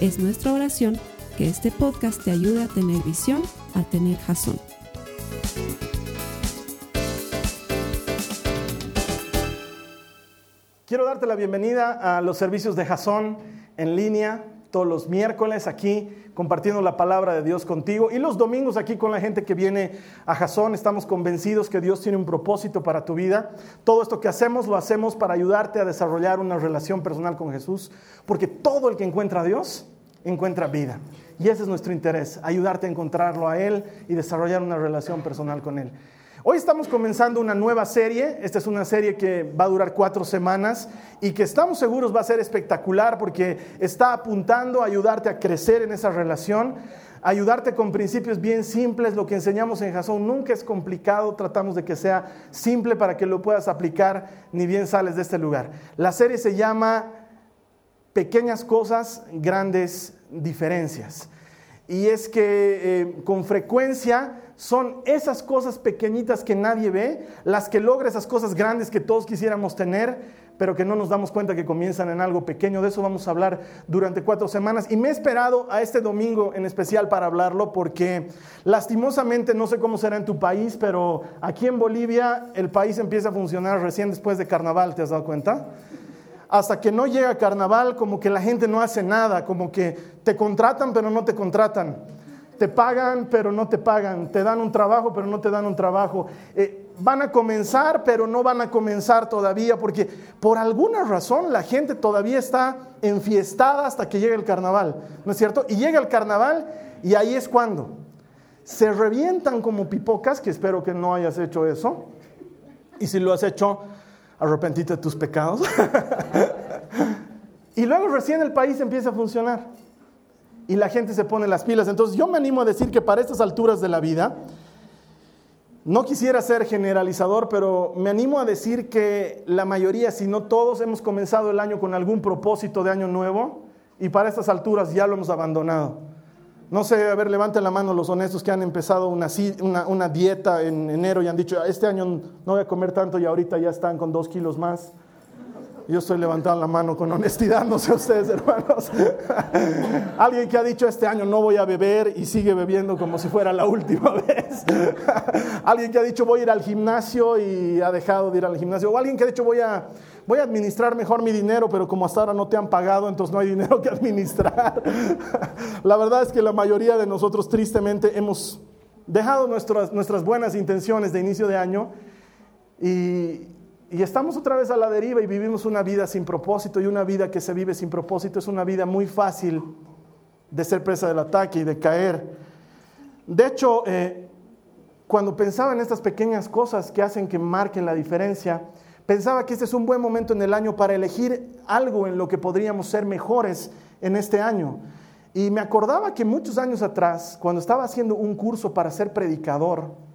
Es nuestra oración que este podcast te ayude a tener visión, a tener jazón. Quiero darte la bienvenida a los servicios de Jason en línea todos los miércoles aquí compartiendo la palabra de Dios contigo y los domingos aquí con la gente que viene a Jason. Estamos convencidos que Dios tiene un propósito para tu vida. Todo esto que hacemos lo hacemos para ayudarte a desarrollar una relación personal con Jesús, porque todo el que encuentra a Dios encuentra vida. Y ese es nuestro interés, ayudarte a encontrarlo a Él y desarrollar una relación personal con Él. Hoy estamos comenzando una nueva serie, esta es una serie que va a durar cuatro semanas y que estamos seguros va a ser espectacular porque está apuntando a ayudarte a crecer en esa relación, ayudarte con principios bien simples, lo que enseñamos en Jason nunca es complicado, tratamos de que sea simple para que lo puedas aplicar ni bien sales de este lugar. La serie se llama Pequeñas cosas, grandes diferencias. Y es que eh, con frecuencia son esas cosas pequeñitas que nadie ve, las que logra esas cosas grandes que todos quisiéramos tener, pero que no nos damos cuenta que comienzan en algo pequeño. De eso vamos a hablar durante cuatro semanas. Y me he esperado a este domingo en especial para hablarlo porque lastimosamente, no sé cómo será en tu país, pero aquí en Bolivia el país empieza a funcionar recién después de carnaval, ¿te has dado cuenta? hasta que no llega carnaval, como que la gente no hace nada, como que te contratan pero no te contratan, te pagan pero no te pagan, te dan un trabajo pero no te dan un trabajo. Eh, van a comenzar pero no van a comenzar todavía porque por alguna razón la gente todavía está enfiestada hasta que llegue el carnaval, ¿no es cierto? Y llega el carnaval y ahí es cuando se revientan como pipocas, que espero que no hayas hecho eso, y si lo has hecho, arrepentite de tus pecados. y luego recién el país empieza a funcionar y la gente se pone las pilas. Entonces yo me animo a decir que para estas alturas de la vida, no quisiera ser generalizador, pero me animo a decir que la mayoría, si no todos, hemos comenzado el año con algún propósito de año nuevo y para estas alturas ya lo hemos abandonado. No sé, a ver, levanten la mano los honestos que han empezado una, dieta en enero y han dicho, este año no voy a comer tanto y ahorita ya están con dos kilos más. Yo estoy levantando la mano con honestidad, no sé ustedes, hermanos. Alguien que ha dicho este año no voy a beber y sigue bebiendo como si fuera la última vez. alguien que ha dicho voy a ir al gimnasio y ha dejado de ir al gimnasio. O alguien que ha dicho voy a, voy a administrar mejor mi dinero, pero como hasta ahora no te han pagado, entonces no hay dinero que administrar. la verdad es que la mayoría de nosotros tristemente hemos dejado nuestras, nuestras buenas intenciones de inicio de año y, y estamos otra vez a la deriva y vivimos una vida sin propósito y una vida que se vive sin propósito es una vida muy fácil de ser presa del ataque y de caer. De hecho, eh, cuando pensaba en estas pequeñas cosas que hacen que marquen la diferencia, pensaba que este es un buen momento en el año para elegir algo en lo que podríamos ser mejores en este año. Y me acordaba que muchos años atrás, cuando estaba haciendo un curso para ser predicador,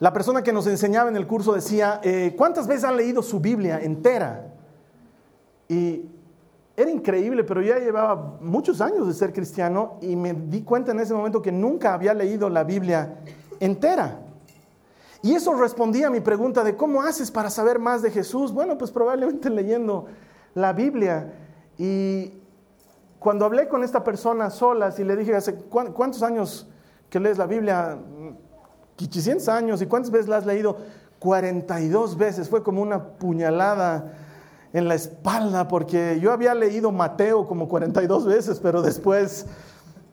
la persona que nos enseñaba en el curso decía, eh, ¿cuántas veces han leído su Biblia entera? Y era increíble, pero ya llevaba muchos años de ser cristiano y me di cuenta en ese momento que nunca había leído la Biblia entera. Y eso respondía a mi pregunta de cómo haces para saber más de Jesús. Bueno, pues probablemente leyendo la Biblia. Y cuando hablé con esta persona solas y le dije, ¿hace cuántos años que lees la Biblia? 800 años. ¿Y cuántas veces la has leído? 42 veces. Fue como una puñalada en la espalda porque yo había leído Mateo como 42 veces, pero después,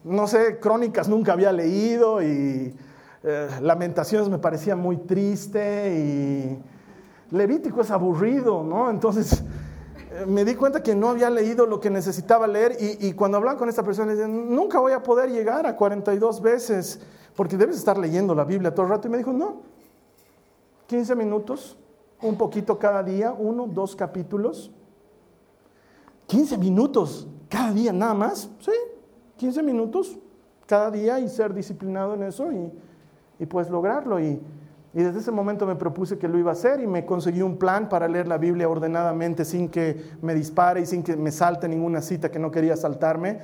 no sé, Crónicas nunca había leído y eh, Lamentaciones me parecía muy triste y Levítico es aburrido, ¿no? Entonces me di cuenta que no había leído lo que necesitaba leer y, cuando hablaba con esta persona, le nunca voy a poder llegar a 42 veces porque debes estar leyendo la Biblia todo el rato. Y me dijo, no, 15 minutos, un poquito cada día, uno, dos capítulos. 15 minutos cada día nada más, sí, 15 minutos cada día y ser disciplinado en eso y, y pues lograrlo. Y, y desde ese momento me propuse que lo iba a hacer y me conseguí un plan para leer la Biblia ordenadamente sin que me dispare y sin que me salte ninguna cita que no quería saltarme.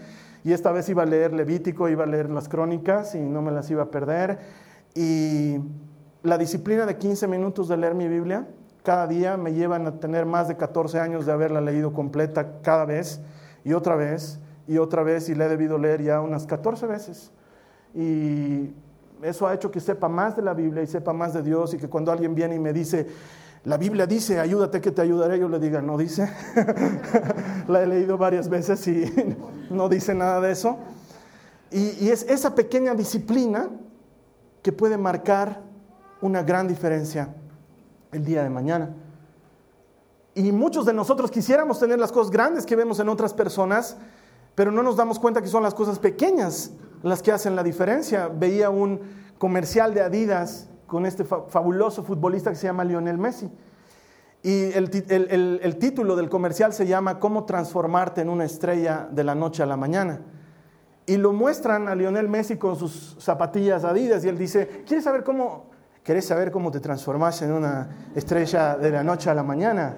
Y esta vez iba a leer Levítico, iba a leer las crónicas y no me las iba a perder. Y la disciplina de 15 minutos de leer mi Biblia cada día me llevan a tener más de 14 años de haberla leído completa cada vez y otra vez y otra vez y la he debido leer ya unas 14 veces. Y eso ha hecho que sepa más de la Biblia y sepa más de Dios y que cuando alguien viene y me dice, la Biblia dice, ayúdate que te ayudaré, yo le diga, no dice. la he leído varias veces y no dice nada de eso. Y, es esa pequeña disciplina que puede marcar una gran diferencia el día de mañana. Y muchos de nosotros quisiéramos tener las cosas grandes que vemos en otras personas, pero no nos damos cuenta que son las cosas pequeñas las que hacen la diferencia. Veía un comercial de Adidas con este fabuloso futbolista que se llama Lionel Messi. Y el, título del comercial se llama Cómo transformarte en una estrella de la noche a la mañana. Y lo muestran a Lionel Messi con sus zapatillas Adidas y él dice, ¿quieres saber cómo ¿Querés saber cómo te transformás en una estrella de la noche a la mañana?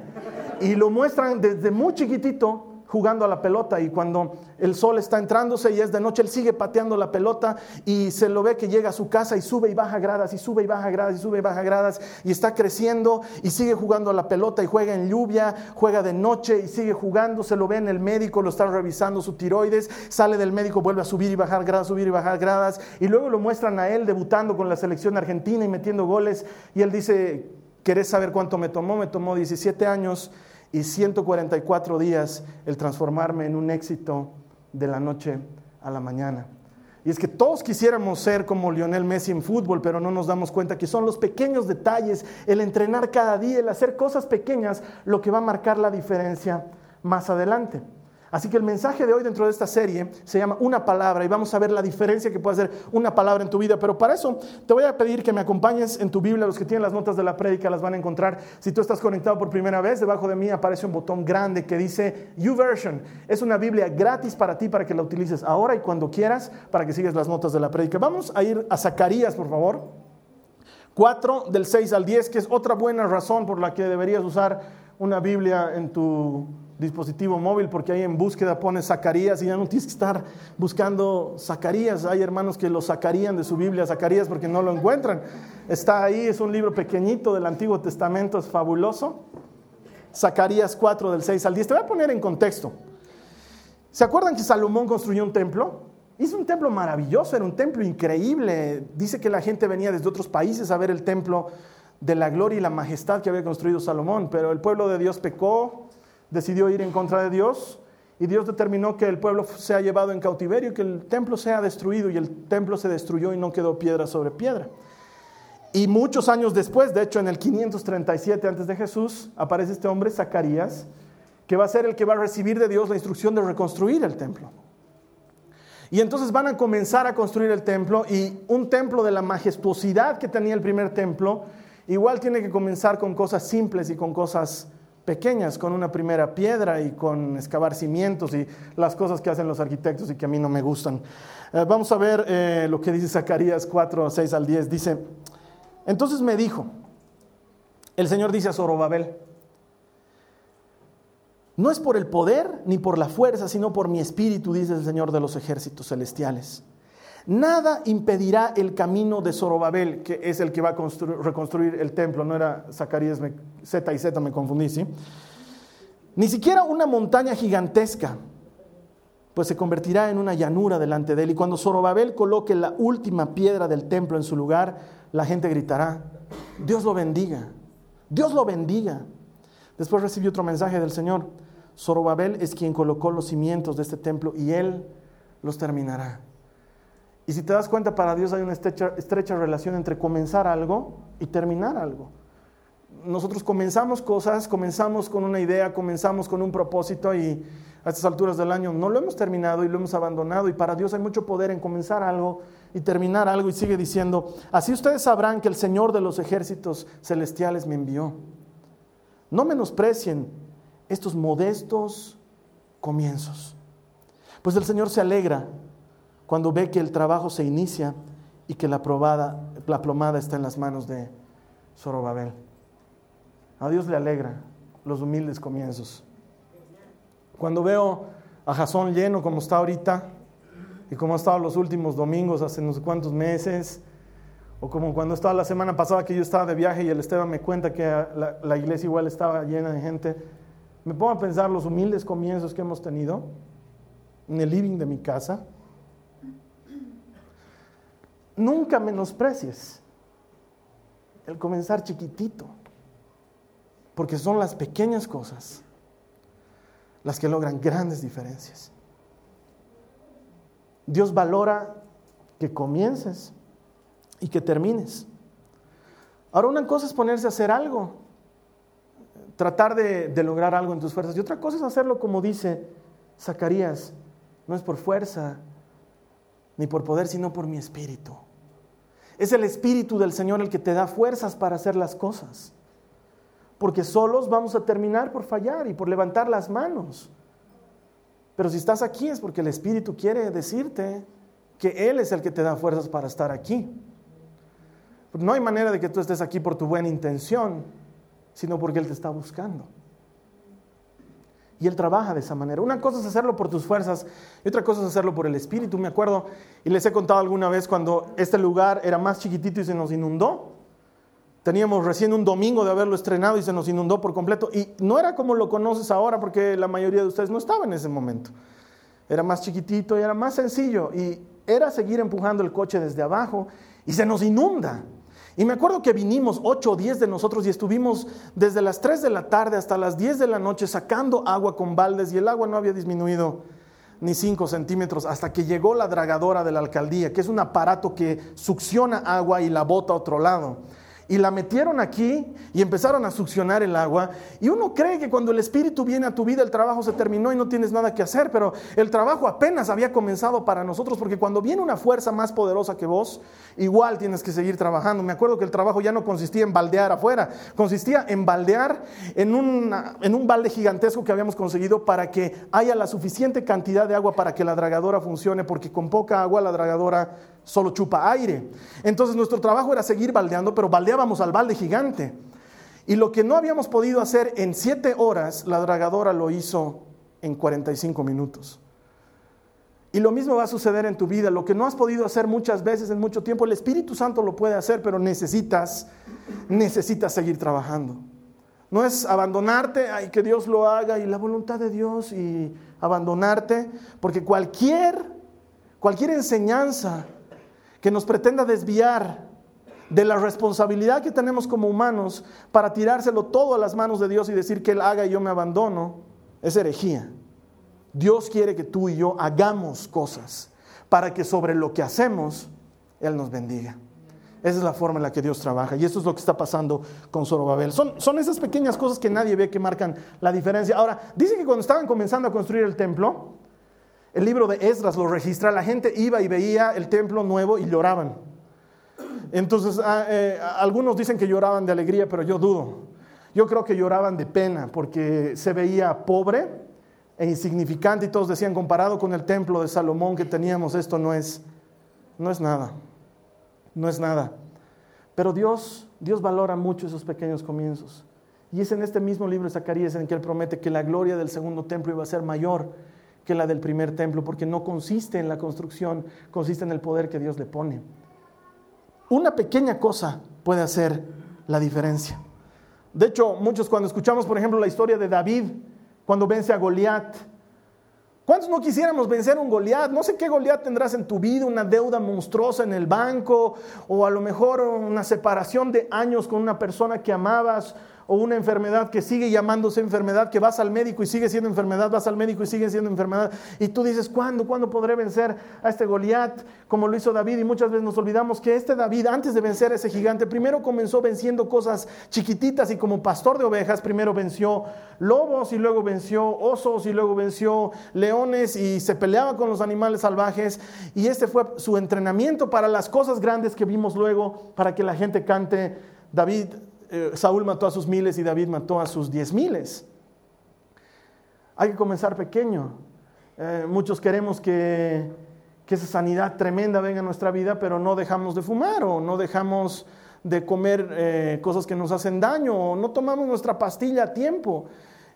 Y lo muestran desde muy chiquitito jugando a la pelota y cuando el sol está entrándose y es de noche, él sigue pateando la pelota y se lo ve que llega a su casa y sube y baja gradas y sube y baja gradas y sube y baja gradas y está creciendo y sigue jugando a la pelota y juega en lluvia, juega de noche y sigue jugando, se lo ve en el médico, lo están revisando su tiroides, sale del médico, vuelve a subir y bajar gradas, subir y bajar gradas y luego lo muestran a él debutando con la selección argentina y metiendo goles y él dice, ¿querés saber cuánto me tomó? Me tomó 17 años y 144 días el transformarme en un éxito de la noche a la mañana. Y es que todos quisiéramos ser como Lionel Messi en fútbol, pero no nos damos cuenta que son los pequeños detalles, el entrenar cada día, el hacer cosas pequeñas, lo que va a marcar la diferencia más adelante. Así que el mensaje de hoy dentro de esta serie se llama Una palabra y vamos a ver la diferencia que puede hacer una palabra en tu vida. Pero para eso te voy a pedir que me acompañes en tu Biblia. Los que tienen las notas de la prédica las van a encontrar. Si tú estás conectado por primera vez, debajo de mí aparece un botón grande que dice YouVersion. Es una Biblia gratis para ti para que la utilices ahora y cuando quieras para que sigas las notas de la prédica. Vamos a ir a Zacarías, por favor. 4 del 6 al 10, que es otra buena razón por la que deberías usar una Biblia en tu dispositivo móvil porque ahí en búsqueda pones Zacarías y ya no tienes que estar buscando Zacarías. Hay hermanos que lo sacarían de su Biblia Zacarías porque no lo encuentran. Está ahí, es un libro pequeñito del Antiguo Testamento, es fabuloso. Zacarías 4 del 6 al 10. Te voy a poner en contexto. ¿Se acuerdan que Salomón construyó un templo? Hizo un templo maravilloso, era un templo increíble. Dice que la gente venía desde otros países a ver el templo de la gloria y la majestad que había construido Salomón, pero el pueblo de Dios pecó, decidió ir en contra de Dios y Dios determinó que el pueblo sea llevado en cautiverio, que el templo sea destruido y el templo se destruyó y no quedó piedra sobre piedra. Y muchos años después, de hecho en el 537 antes de Jesús, aparece este hombre, Zacarías, que va a ser el que va a recibir de Dios la instrucción de reconstruir el templo. Y entonces van a comenzar a construir el templo y un templo de la majestuosidad que tenía el primer templo, igual tiene que comenzar con cosas simples y con cosas pequeñas, con una primera piedra y con excavar cimientos y las cosas que hacen los arquitectos y que a mí no me gustan. Eh, vamos a ver eh, lo que dice Zacarías 4, 6 al 10. Dice, entonces me dijo, el Señor dice a Zorobabel, no es por el poder ni por la fuerza, sino por mi espíritu, dice el Señor de los ejércitos celestiales. Nada impedirá el camino de Zorobabel, que es el que va a reconstruir el templo. No era Zacarías, Z y Z, me confundí, ¿sí? Ni siquiera una montaña gigantesca, pues se convertirá en una llanura delante de él. Y cuando Zorobabel coloque la última piedra del templo en su lugar, la gente gritará, Dios lo bendiga, Dios lo bendiga. Después recibió otro mensaje del Señor. Zorobabel es quien colocó los cimientos de este templo y él los terminará. Y si te das cuenta, para Dios hay una estrecha, relación entre comenzar algo y terminar algo. Nosotros comenzamos cosas, comenzamos con una idea, comenzamos con un propósito y a estas alturas del año no lo hemos terminado y lo hemos abandonado. Y para Dios hay mucho poder en comenzar algo y terminar algo. Y sigue diciendo, así ustedes sabrán que el Señor de los ejércitos celestiales me envió. No menosprecien estos modestos comienzos, pues el Señor se alegra cuando ve que el trabajo se inicia y que la, probada, la plomada está en las manos de Zorobabel. A Dios le alegra los humildes comienzos. Cuando veo a Jasón lleno como está ahorita y como ha estado los últimos domingos hace no sé cuántos meses, o como cuando estaba la semana pasada que yo estaba de viaje y el Esteban me cuenta que la, la iglesia igual estaba llena de gente, me pongo a pensar los humildes comienzos que hemos tenido en el living de mi casa. Nunca menosprecies el comenzar chiquitito, porque son las pequeñas cosas las que logran grandes diferencias. Dios valora que comiences y que termines. Ahora una cosa es ponerse a hacer algo, tratar de, lograr algo en tus fuerzas, y otra cosa es hacerlo como dice Zacarías, no es por fuerza ni por poder, sino por mi espíritu. Es el espíritu del Señor el que te da fuerzas para hacer las cosas. Porque solos vamos a terminar por fallar y por levantar las manos. Pero si estás aquí es porque el Espíritu quiere decirte que Él es el que te da fuerzas para estar aquí. No hay manera de que tú estés aquí por tu buena intención, sino porque Él te está buscando. Y Él trabaja de esa manera. Una cosa es hacerlo por tus fuerzas y otra cosa es hacerlo por el Espíritu. Me acuerdo, y les he contado alguna vez cuando este lugar era más chiquitito y se nos inundó. Teníamos recién un domingo de haberlo estrenado y se nos inundó por completo. Y no era como lo conoces ahora porque la mayoría de ustedes no estaba en ese momento. Era más chiquitito y era más sencillo. Y era seguir empujando el coche desde abajo y se nos inunda. Y me acuerdo que vinimos 8 o 10 de nosotros y estuvimos desde las 3 de la tarde hasta las 10 de la noche sacando agua con baldes y el agua no había disminuido ni 5 centímetros hasta que llegó la dragadora de la alcaldía, que es un aparato que succiona agua y la bota a otro lado y la metieron aquí y empezaron a succionar el agua. Y uno cree que cuando el Espíritu viene a tu vida el trabajo se terminó y no tienes nada que hacer, pero el trabajo apenas había comenzado para nosotros, porque cuando viene una fuerza más poderosa que vos, igual tienes que seguir trabajando. Me acuerdo que el trabajo ya no consistía en baldear afuera, consistía en baldear en, en un balde gigantesco que habíamos conseguido para que haya la suficiente cantidad de agua para que la dragadora funcione, porque con poca agua la dragadora solo chupa aire. Entonces nuestro trabajo era seguir baldeando, pero baldeábamos al balde gigante. Y lo que no habíamos podido hacer en siete horas, la dragadora lo hizo en 45 minutos. Y lo mismo va a suceder en tu vida. Lo que no has podido hacer muchas veces en mucho tiempo, el Espíritu Santo lo puede hacer, pero necesitas, necesitas seguir trabajando. No es abandonarte, ay, que Dios lo haga y la voluntad de Dios y abandonarte, porque cualquier, cualquier enseñanza que nos pretenda desviar de la responsabilidad que tenemos como humanos para tirárselo todo a las manos de Dios y decir que Él haga y yo me abandono, es herejía. Dios quiere que tú y yo hagamos cosas para que sobre lo que hacemos Él nos bendiga. Esa es la forma en la que Dios trabaja. Y esto es lo que está pasando con Zorobabel. Son, son esas pequeñas cosas que nadie ve que marcan la diferencia. Ahora, dice que cuando estaban comenzando a construir el templo, el libro de Esdras lo registra, la gente iba y veía el templo nuevo y lloraban. Entonces, ah, eh, algunos dicen que lloraban de alegría, pero yo dudo. Yo creo que lloraban de pena porque se veía pobre e insignificante y todos decían, comparado con el templo de Salomón que teníamos, esto no es, no es nada, no es nada. Pero Dios, Dios valora mucho esos pequeños comienzos. Y es en este mismo libro de Zacarías en que Él promete que la gloria del segundo templo iba a ser mayor que la del primer templo, porque no consiste en la construcción, consiste en el poder que Dios le pone. Una pequeña cosa puede hacer la diferencia. De hecho, muchos cuando escuchamos, por ejemplo, la historia de David, cuando vence a Goliat, ¿Cuántos no quisiéramos vencer un Goliat? No sé qué Goliat tendrás en tu vida, una deuda monstruosa en el banco, o a lo mejor una separación de años con una persona que amabas, o una enfermedad que sigue llamándose enfermedad, que vas al médico y sigue siendo enfermedad, vas al médico y sigue siendo enfermedad. Y tú dices, ¿cuándo? ¿Cuándo podré vencer a este Goliat como lo hizo David? Y muchas veces nos olvidamos que este David, antes de vencer a ese gigante, primero comenzó venciendo cosas chiquititas y como pastor de ovejas, primero venció lobos y luego venció osos y luego venció leones y se peleaba con los animales salvajes. Y este fue su entrenamiento para las cosas grandes que vimos luego, para que la gente cante David eh, Saúl mató a sus miles y David mató a sus diez miles. Hay que comenzar pequeño. Eh, muchos queremos que, que esa sanidad tremenda venga a nuestra vida, pero no dejamos de fumar o no dejamos de comer eh, cosas que nos hacen daño o no tomamos nuestra pastilla a tiempo.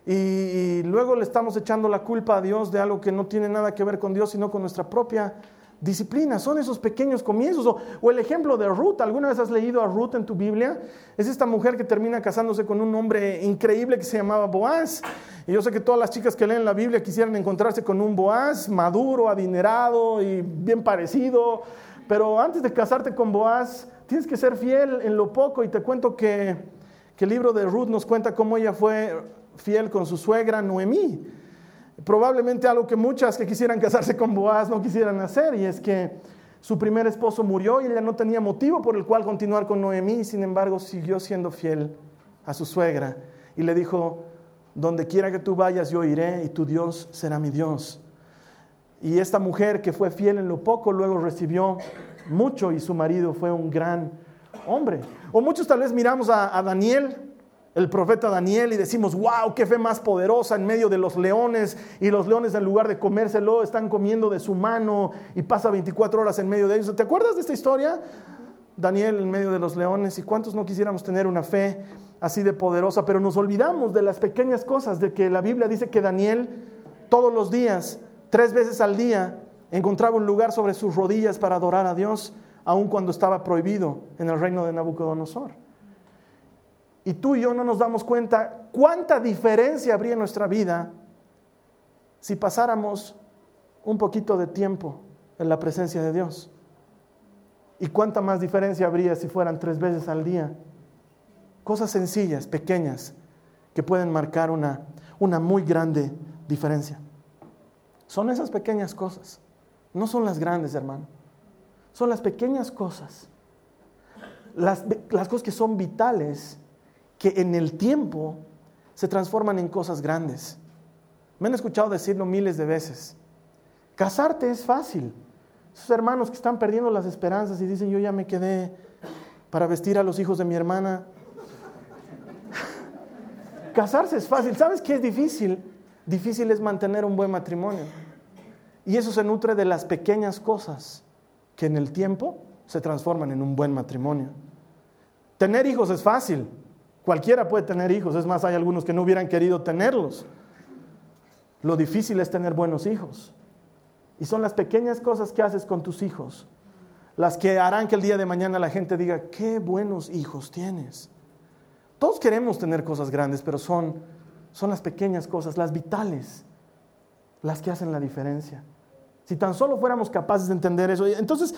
y luego le estamos echando la culpa a Dios de algo que no tiene nada que ver con Dios, sino con nuestra propia disciplina, son esos pequeños comienzos. O, el ejemplo de Ruth, ¿alguna vez has leído a Ruth en tu Biblia? Es esta mujer que termina casándose con un hombre increíble que se llamaba Boaz. Y yo sé que todas las chicas que leen la Biblia quisieran encontrarse con un Boaz maduro, adinerado y bien parecido. Pero antes de casarte con Boaz, tienes que ser fiel en lo poco. Y te cuento que, que el libro de Ruth nos cuenta cómo ella fue fiel con su suegra Noemí probablemente algo que muchas que quisieran casarse con Boaz no quisieran hacer, y es que su primer esposo murió y ella no tenía motivo por el cual continuar con Noemí, sin embargo siguió siendo fiel a su suegra y le dijo, donde quiera que tú vayas yo iré y tu Dios será mi Dios. Y esta mujer que fue fiel en lo poco luego recibió mucho y su marido fue un gran hombre. O muchos tal vez miramos a, a Daniel el profeta Daniel y decimos, wow, qué fe más poderosa en medio de los leones y los leones en lugar de comérselo están comiendo de su mano y pasa 24 horas en medio de ellos. ¿Te acuerdas de esta historia? Daniel en medio de los leones y cuántos no quisiéramos tener una fe así de poderosa, pero nos olvidamos de las pequeñas cosas, de que la Biblia dice que Daniel todos los días, tres veces al día, encontraba un lugar sobre sus rodillas para adorar a Dios, aun cuando estaba prohibido en el reino de Nabucodonosor y tú y yo no nos damos cuenta cuánta diferencia habría en nuestra vida si pasáramos un poquito de tiempo en la presencia de Dios. Y cuánta más diferencia habría si fueran tres veces al día. Cosas sencillas, pequeñas, que pueden marcar una, una muy grande diferencia. Son esas pequeñas cosas. No son las grandes, hermano. Son las pequeñas cosas. Las, las cosas que son vitales que en el tiempo se transforman en cosas grandes. Me han escuchado decirlo miles de veces. Casarte es fácil. Esos hermanos que están perdiendo las esperanzas y dicen, yo ya me quedé para vestir a los hijos de mi hermana. Casarse es fácil. ¿Sabes qué es difícil? Difícil es mantener un buen matrimonio. Y eso se nutre de las pequeñas cosas que en el tiempo se transforman en un buen matrimonio. Tener hijos es fácil. Cualquiera puede tener hijos, es más, hay algunos que no hubieran querido tenerlos. Lo difícil es tener buenos hijos. Y son las pequeñas cosas que haces con tus hijos las que harán que el día de mañana la gente diga, qué buenos hijos tienes. Todos queremos tener cosas grandes, pero son, son las pequeñas cosas, las vitales, las que hacen la diferencia. Si tan solo fuéramos capaces de entender eso. Entonces,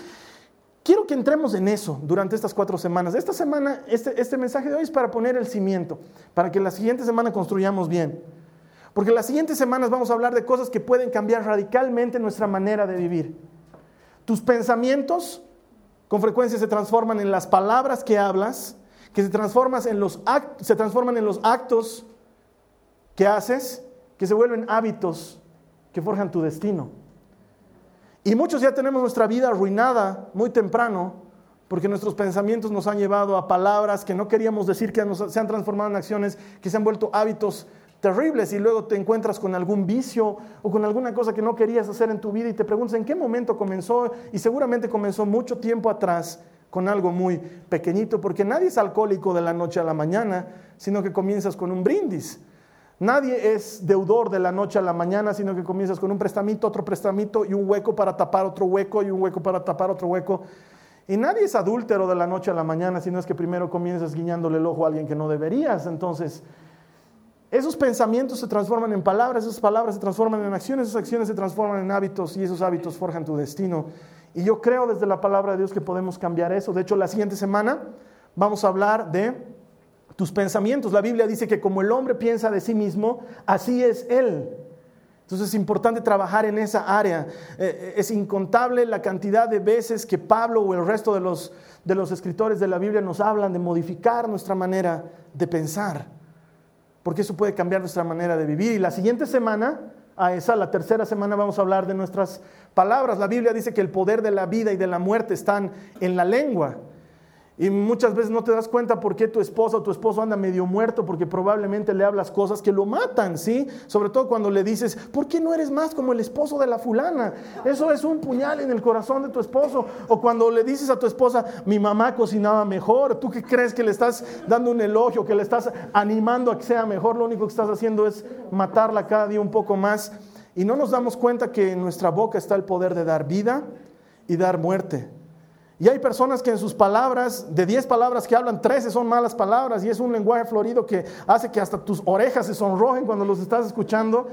Quiero que entremos en eso durante estas cuatro semanas. Esta semana, este, este, mensaje de hoy es para poner el cimiento, para que la siguiente semana construyamos bien. Porque las siguientes semanas vamos a hablar de cosas que pueden cambiar radicalmente nuestra manera de vivir. Tus pensamientos con frecuencia se transforman en las palabras que hablas, que se transforman en los, se transforman en los actos que haces, que se vuelven hábitos que forjan tu destino. Y muchos ya tenemos nuestra vida arruinada muy temprano porque nuestros pensamientos nos han llevado a palabras que no queríamos decir, que se han transformado en acciones, que se han vuelto hábitos terribles y luego te encuentras con algún vicio o con alguna cosa que no querías hacer en tu vida y te preguntas en qué momento comenzó y seguramente comenzó mucho tiempo atrás con algo muy pequeñito, porque nadie es alcohólico de la noche a la mañana, sino que comienzas con un brindis. Nadie es deudor de la noche a la mañana, sino que comienzas con un prestamito, otro prestamito y un hueco para tapar otro hueco y un hueco para tapar otro hueco. Y nadie es adúltero de la noche a la mañana, sino es que primero comienzas guiñándole el ojo a alguien que no deberías. Entonces, esos pensamientos se transforman en palabras, esas palabras se transforman en acciones, esas acciones se transforman en hábitos y esos hábitos forjan tu destino. Y yo creo desde la palabra de Dios que podemos cambiar eso. De hecho, la siguiente semana vamos a hablar de tus pensamientos. La Biblia dice que como el hombre piensa de sí mismo, así es él. Entonces es importante trabajar en esa área. Eh, eh, es incontable la cantidad de veces que Pablo o el resto de los, de los escritores de la Biblia nos hablan de modificar nuestra manera de pensar, porque eso puede cambiar nuestra manera de vivir. Y la siguiente semana, a esa, la tercera semana, vamos a hablar de nuestras palabras. La Biblia dice que el poder de la vida y de la muerte están en la lengua. Y muchas veces no te das cuenta por qué tu esposa o tu esposo anda medio muerto, porque probablemente le hablas cosas que lo matan, ¿sí? Sobre todo cuando le dices, ¿por qué no eres más como el esposo de la fulana? Eso es un puñal en el corazón de tu esposo. O cuando le dices a tu esposa, mi mamá cocinaba mejor, ¿tú qué crees que le estás dando un elogio, que le estás animando a que sea mejor? Lo único que estás haciendo es matarla cada día un poco más. Y no nos damos cuenta que en nuestra boca está el poder de dar vida y dar muerte. Y hay personas que en sus palabras, de 10 palabras que hablan, 13 son malas palabras y es un lenguaje florido que hace que hasta tus orejas se sonrojen cuando los estás escuchando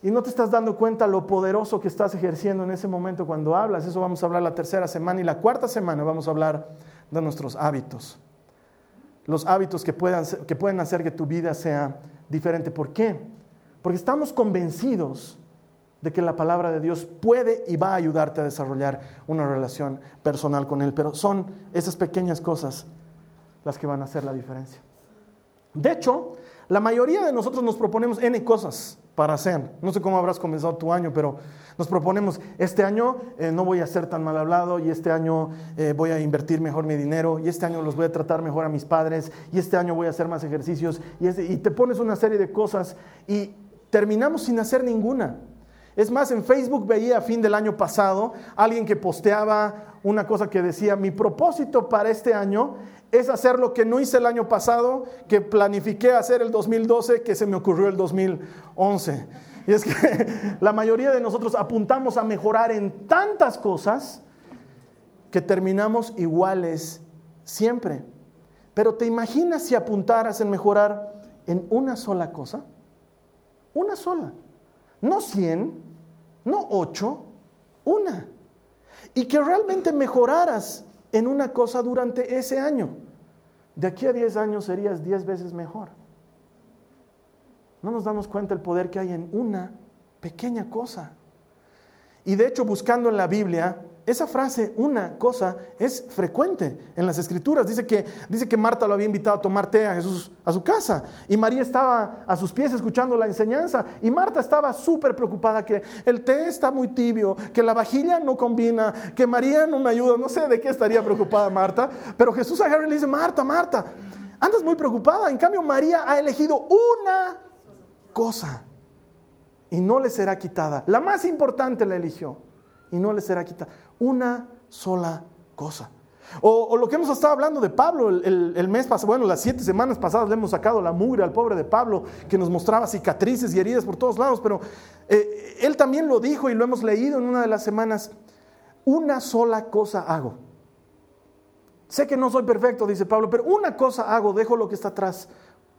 y no te estás dando cuenta lo poderoso que estás ejerciendo en ese momento cuando hablas. Eso vamos a hablar la tercera semana y la cuarta semana vamos a hablar de nuestros hábitos. Los hábitos que, puedan, que pueden hacer que tu vida sea diferente. ¿Por qué? Porque estamos convencidos de que la palabra de Dios puede y va a ayudarte a desarrollar una relación personal con Él. Pero son esas pequeñas cosas las que van a hacer la diferencia. De hecho, la mayoría de nosotros nos proponemos N cosas para hacer. No sé cómo habrás comenzado tu año, pero nos proponemos, este año eh, no voy a ser tan mal hablado y este año eh, voy a invertir mejor mi dinero y este año los voy a tratar mejor a mis padres y este año voy a hacer más ejercicios y, y te pones una serie de cosas y terminamos sin hacer ninguna. Es más, en Facebook veía a fin del año pasado alguien que posteaba una cosa que decía, mi propósito para este año es hacer lo que no hice el año pasado, que planifiqué hacer el 2012, que se me ocurrió el 2011. Y es que la mayoría de nosotros apuntamos a mejorar en tantas cosas que terminamos iguales siempre. Pero ¿te imaginas si apuntaras en mejorar en una sola cosa? Una sola. No cien, no ocho, una. Y que realmente mejoraras en una cosa durante ese año. De aquí a diez años serías diez veces mejor. No nos damos cuenta el poder que hay en una pequeña cosa. Y de hecho, buscando en la Biblia, esa frase, una cosa, es frecuente en las escrituras. Dice que, dice que Marta lo había invitado a tomar té a Jesús a su casa y María estaba a sus pies escuchando la enseñanza y Marta estaba súper preocupada que el té está muy tibio, que la vajilla no combina, que María no me ayuda. No sé de qué estaría preocupada Marta, pero Jesús a Harry le dice, Marta, Marta, andas muy preocupada. En cambio, María ha elegido una cosa y no le será quitada. La más importante la eligió y no le será quitada una sola cosa. O, lo que hemos estado hablando de Pablo el, mes pasado, bueno, las siete semanas pasadas le hemos sacado la mugre al pobre de Pablo, que nos mostraba cicatrices y heridas por todos lados, pero eh, él también lo dijo y lo hemos leído en una de las semanas, una sola cosa hago. Sé que no soy perfecto, dice Pablo, pero una cosa hago, dejo lo que está atrás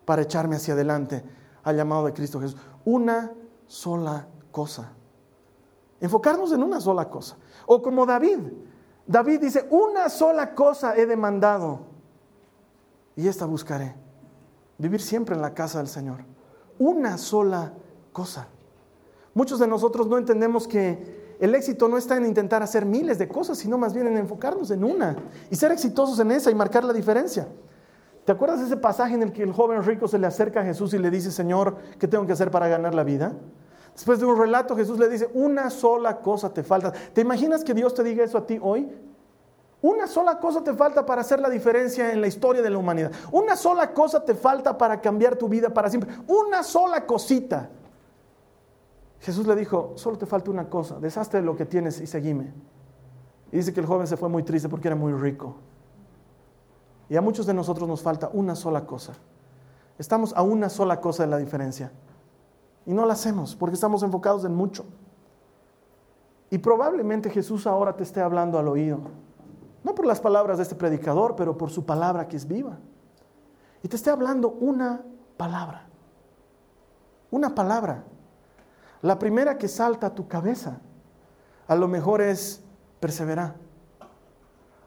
para echarme hacia adelante al llamado de Cristo Jesús. Una sola cosa. Enfocarnos en una sola cosa. O como David. David dice, una sola cosa he demandado y esta buscaré. Vivir siempre en la casa del Señor. Una sola cosa. Muchos de nosotros no entendemos que el éxito no está en intentar hacer miles de cosas, sino más bien en enfocarnos en una y ser exitosos en esa y marcar la diferencia. ¿Te acuerdas de ese pasaje en el que el joven rico se le acerca a Jesús y le dice, Señor, ¿qué tengo que hacer para ganar la vida? Después de un relato, Jesús le dice, una sola cosa te falta. ¿Te imaginas que Dios te diga eso a ti hoy? Una sola cosa te falta para hacer la diferencia en la historia de la humanidad. Una sola cosa te falta para cambiar tu vida para siempre. Una sola cosita. Jesús le dijo, solo te falta una cosa, deshazte de lo que tienes y seguime. Y dice que el joven se fue muy triste porque era muy rico. Y a muchos de nosotros nos falta una sola cosa. Estamos a una sola cosa de la diferencia. Y no la hacemos porque estamos enfocados en mucho. Y probablemente Jesús ahora te esté hablando al oído. No por las palabras de este predicador, pero por su palabra que es viva. Y te esté hablando una palabra. Una palabra. La primera que salta a tu cabeza. A lo mejor es perseverar.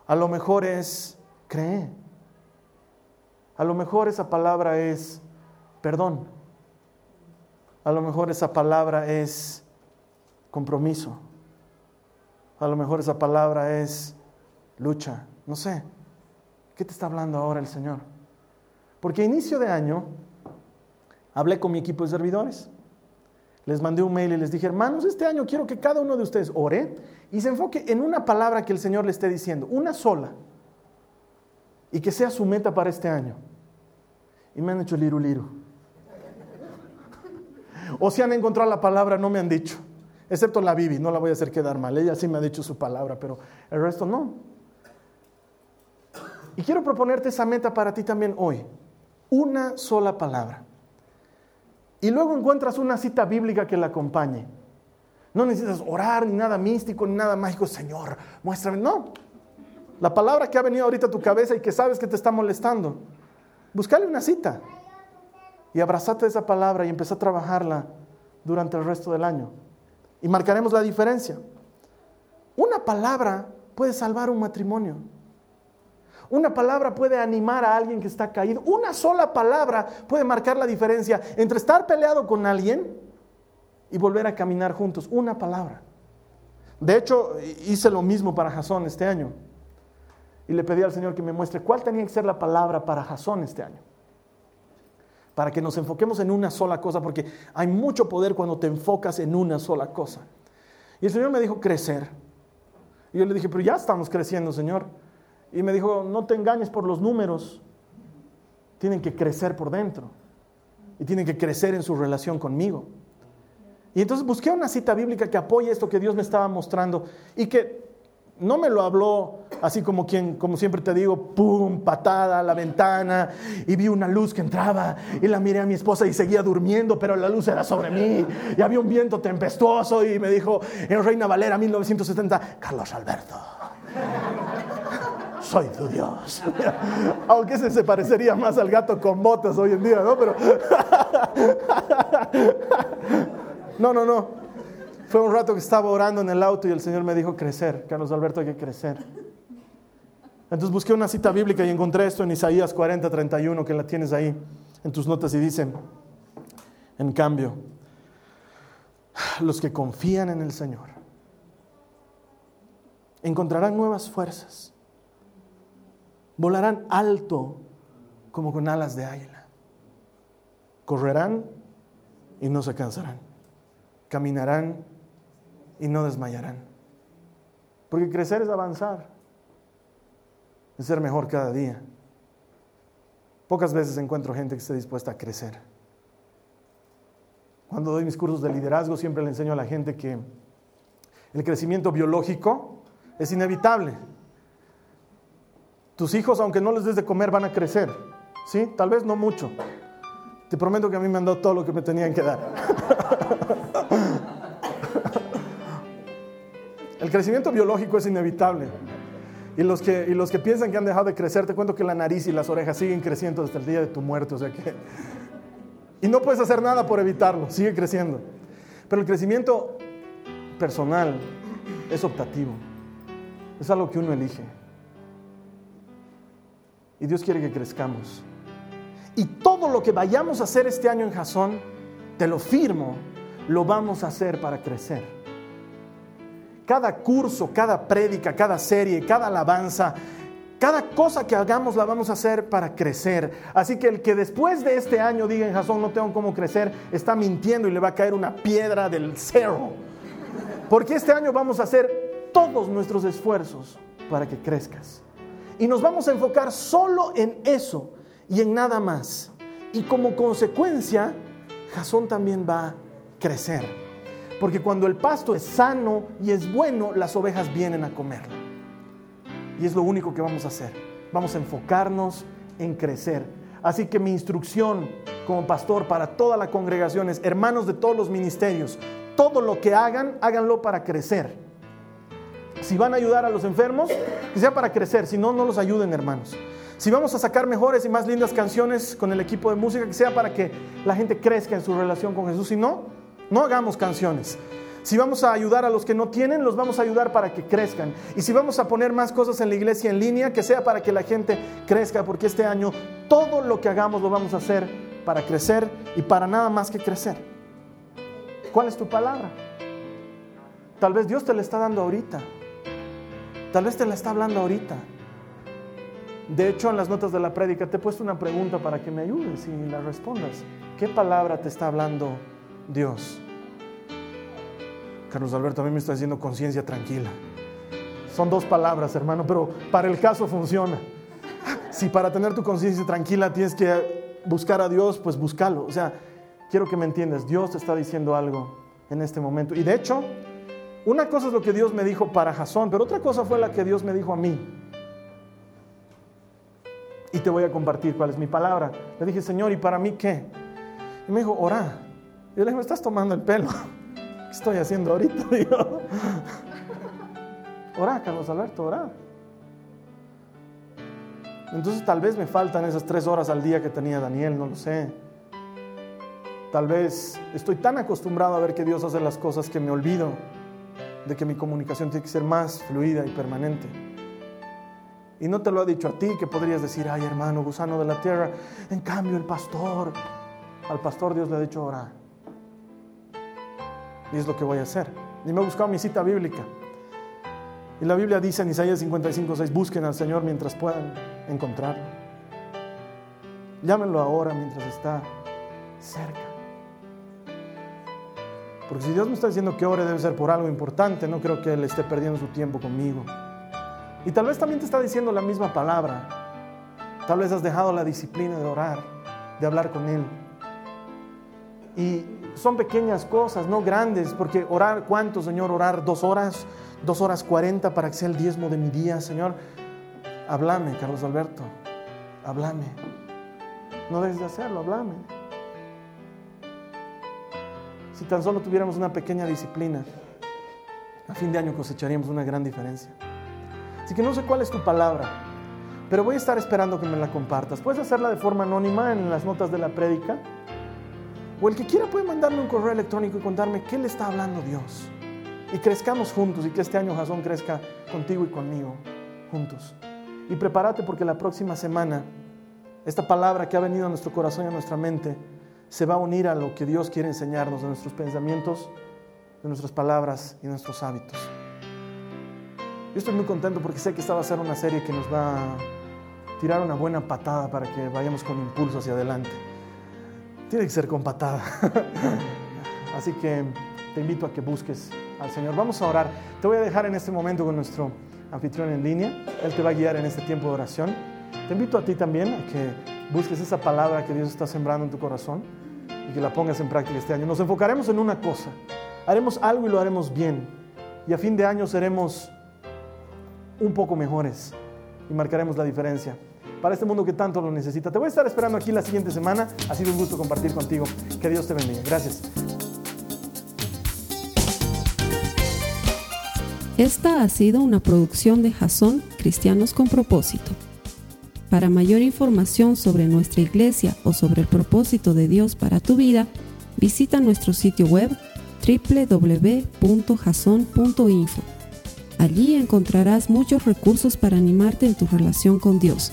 A lo mejor es creer. A lo mejor esa palabra es perdón. A lo mejor esa palabra es compromiso. A lo mejor esa palabra es lucha. No sé. ¿Qué te está hablando ahora el Señor? Porque a inicio de año hablé con mi equipo de servidores. Les mandé un mail y les dije, hermanos, este año quiero que cada uno de ustedes ore y se enfoque en una palabra que el Señor le esté diciendo, una sola. y que sea su meta para este año. Y me han hecho liru. O si han encontrado la palabra, no me han dicho. Excepto la Bibi, no la voy a hacer quedar mal. Ella sí me ha dicho su palabra, pero el resto no. Y quiero proponerte esa meta para ti también hoy. Una sola palabra. Y luego encuentras una cita bíblica que la acompañe. No necesitas orar, ni nada místico, ni nada mágico. Señor, muéstrame. No. La palabra que ha venido ahorita a tu cabeza y que sabes que te está molestando. Buscale una cita. Y abrazate esa palabra y empieza a trabajarla durante el resto del año. Y marcaremos la diferencia. Una palabra puede salvar un matrimonio. Una palabra puede animar a alguien que está caído. Una sola palabra puede marcar la diferencia entre estar peleado con alguien y volver a caminar juntos. Una palabra. De hecho, hice lo mismo para Jasón este año. Y le pedí al Señor que me muestre cuál tenía que ser la palabra para Jasón este año. Para que nos enfoquemos en una sola cosa, porque hay mucho poder cuando te enfocas en una sola cosa. Y el Señor me dijo crecer. Y yo le dije, pero ya estamos creciendo, Señor. Y me dijo, no te engañes por los números, tienen que crecer por dentro y tienen que crecer en su relación conmigo. Y entonces busqué una cita bíblica que apoye esto que Dios me estaba mostrando y que no me lo habló así como quien, como siempre te digo, pum, patada a la ventana y vi una luz que entraba y la miré a mi esposa y seguía durmiendo, pero la luz era sobre mí y había un viento tempestuoso y me dijo en Reina Valera 1970, Carlos Alberto soy tu Dios. Aunque ese se parecería más al gato con botas hoy en día, ¿no? Pero. No, no, no. Fue un rato que estaba orando en el auto y el Señor me dijo crecer. Carlos Alberto, hay que crecer. Entonces busqué una cita bíblica y encontré esto en Isaías 40, 31, que la tienes ahí en tus notas y dice, en cambio, los que confían en el Señor encontrarán nuevas fuerzas volarán alto como con alas de águila. Correrán y no se cansarán. Caminarán y no desmayarán. Porque crecer es avanzar, es ser mejor cada día. Pocas veces encuentro gente que esté dispuesta a crecer. Cuando doy mis cursos de liderazgo siempre le enseño a la gente que el crecimiento biológico es inevitable. Tus hijos, aunque no les des de comer, van a crecer. ¿Sí? Tal vez no mucho. Te prometo que a mí me han dado todo lo que me tenían que dar. El crecimiento biológico es inevitable. Y los, que, y los que piensan que han dejado de crecer, te cuento que la nariz y las orejas siguen creciendo hasta el día de tu muerte. O sea que... Y no puedes hacer nada por evitarlo, sigue creciendo. Pero el crecimiento personal es optativo. Es algo que uno elige. Y Dios quiere que crezcamos. Y todo lo que vayamos a hacer este año en Jasón, te lo firmo, lo vamos a hacer para crecer. Cada curso, cada prédica, cada serie, cada alabanza, cada cosa que hagamos la vamos a hacer para crecer. Así que el que después de este año diga en Jasón no tengo cómo crecer, está mintiendo y le va a caer una piedra del cero. Porque este año vamos a hacer todos nuestros esfuerzos para que crezcas. Y nos vamos a enfocar solo en eso y en nada más. Y como consecuencia, Jasón también va a crecer. Porque cuando el pasto es sano y es bueno, las ovejas vienen a comerlo. Y es lo único que vamos a hacer. Vamos a enfocarnos en crecer. Así que mi instrucción como pastor para toda la congregación es, hermanos de todos los ministerios, todo lo que hagan, háganlo para crecer si van a ayudar a los enfermos, que sea para crecer, si no, no los ayuden, hermanos. Si vamos a sacar mejores y más lindas canciones con el equipo de música, que sea para que la gente crezca en su relación con Jesús. Si no, no hagamos canciones. Si vamos a ayudar a los que no tienen, los vamos a ayudar para que crezcan. Y si vamos a poner más cosas en la iglesia en línea, que sea para que la gente crezca, porque este año todo lo que hagamos lo vamos a hacer para crecer y para nada más que crecer. ¿Cuál es tu palabra? Tal vez Dios te la está dando ahorita. Tal vez te la está hablando ahorita. De hecho, en las notas de la prédica te he puesto una pregunta para que me ayudes y la respondas. ¿Qué palabra te está hablando Dios? Carlos Alberto, a mí me está diciendo conciencia tranquila. Son dos palabras, hermano, pero para el caso funciona. si para tener tu conciencia tranquila tienes que buscar a Dios, pues búscalo. O sea, quiero que me entiendas, Dios te está diciendo algo en este momento. Y de hecho, una cosa es lo que Dios me dijo para Jasón, pero otra cosa fue la que Dios me dijo a mí. Y te voy a compartir cuál es mi palabra. Le dije, Señor, ¿y para mí qué? Y me dijo, ora. Yo le dije, me estás tomando el pelo. ¿Qué estoy haciendo ahorita? Digo, ora, Carlos Alberto, ora. Entonces tal vez me faltan esas tres horas al día que tenía Daniel, no lo sé. Tal vez estoy tan acostumbrado a ver que Dios hace las cosas que me olvido de que mi comunicación tiene que ser más fluida y permanente. Y no te lo ha dicho a ti que podrías decir, ay hermano, gusano de la tierra. En cambio el pastor, al pastor Dios le ha dicho orar. Y es lo que voy a hacer. Y me he buscado mi cita bíblica. Y la Biblia dice en Isaías 55, 6, busquen al Señor mientras puedan encontrarlo. Llámenlo ahora mientras está cerca. Porque si Dios me está diciendo que ore debe ser por algo importante, no creo que Él esté perdiendo su tiempo conmigo. Y tal vez también te está diciendo la misma palabra. Tal vez has dejado la disciplina de orar, de hablar con Él. Y son pequeñas cosas, no grandes, porque orar, ¿cuánto, Señor? Orar dos horas, dos horas cuarenta para que sea el diezmo de mi día, Señor. Háblame, Carlos Alberto, háblame. No dejes de hacerlo, háblame. Si tan solo tuviéramos una pequeña disciplina, a fin de año cosecharíamos una gran diferencia. Así que no sé cuál es tu palabra, pero voy a estar esperando que me la compartas. Puedes hacerla de forma anónima en las notas de la prédica. O el que quiera puede mandarme un correo electrónico y contarme qué le está hablando Dios. Y crezcamos juntos y que este año Jason crezca contigo y conmigo, juntos. Y prepárate porque la próxima semana esta palabra que ha venido a nuestro corazón y a nuestra mente se va a unir a lo que Dios quiere enseñarnos de nuestros pensamientos, de nuestras palabras y nuestros hábitos. Yo estoy muy contento porque sé que esta va a ser una serie que nos va a tirar una buena patada para que vayamos con impulso hacia adelante. Tiene que ser con. Así que te invito a que busques al Señor. Vamos a orar. Te voy a dejar en este momento con nuestro anfitrión en línea. Él te va a guiar en este tiempo de oración. Te invito a ti también a que busques esa palabra que Dios está sembrando en tu corazón y que la pongas en práctica este año. Nos enfocaremos en una cosa. Haremos algo y lo haremos bien. Y a fin de año seremos un poco mejores y marcaremos la diferencia para este mundo que tanto lo necesita. Te voy a estar esperando aquí la siguiente semana. Ha sido un gusto compartir contigo. Que Dios te bendiga. Gracias. Esta ha sido una producción de Jason Cristianos con Propósito. Para mayor información sobre nuestra iglesia o sobre el propósito de Dios para tu vida, visita nuestro sitio web www.jason.info. Allí encontrarás muchos recursos para animarte en tu relación con Dios,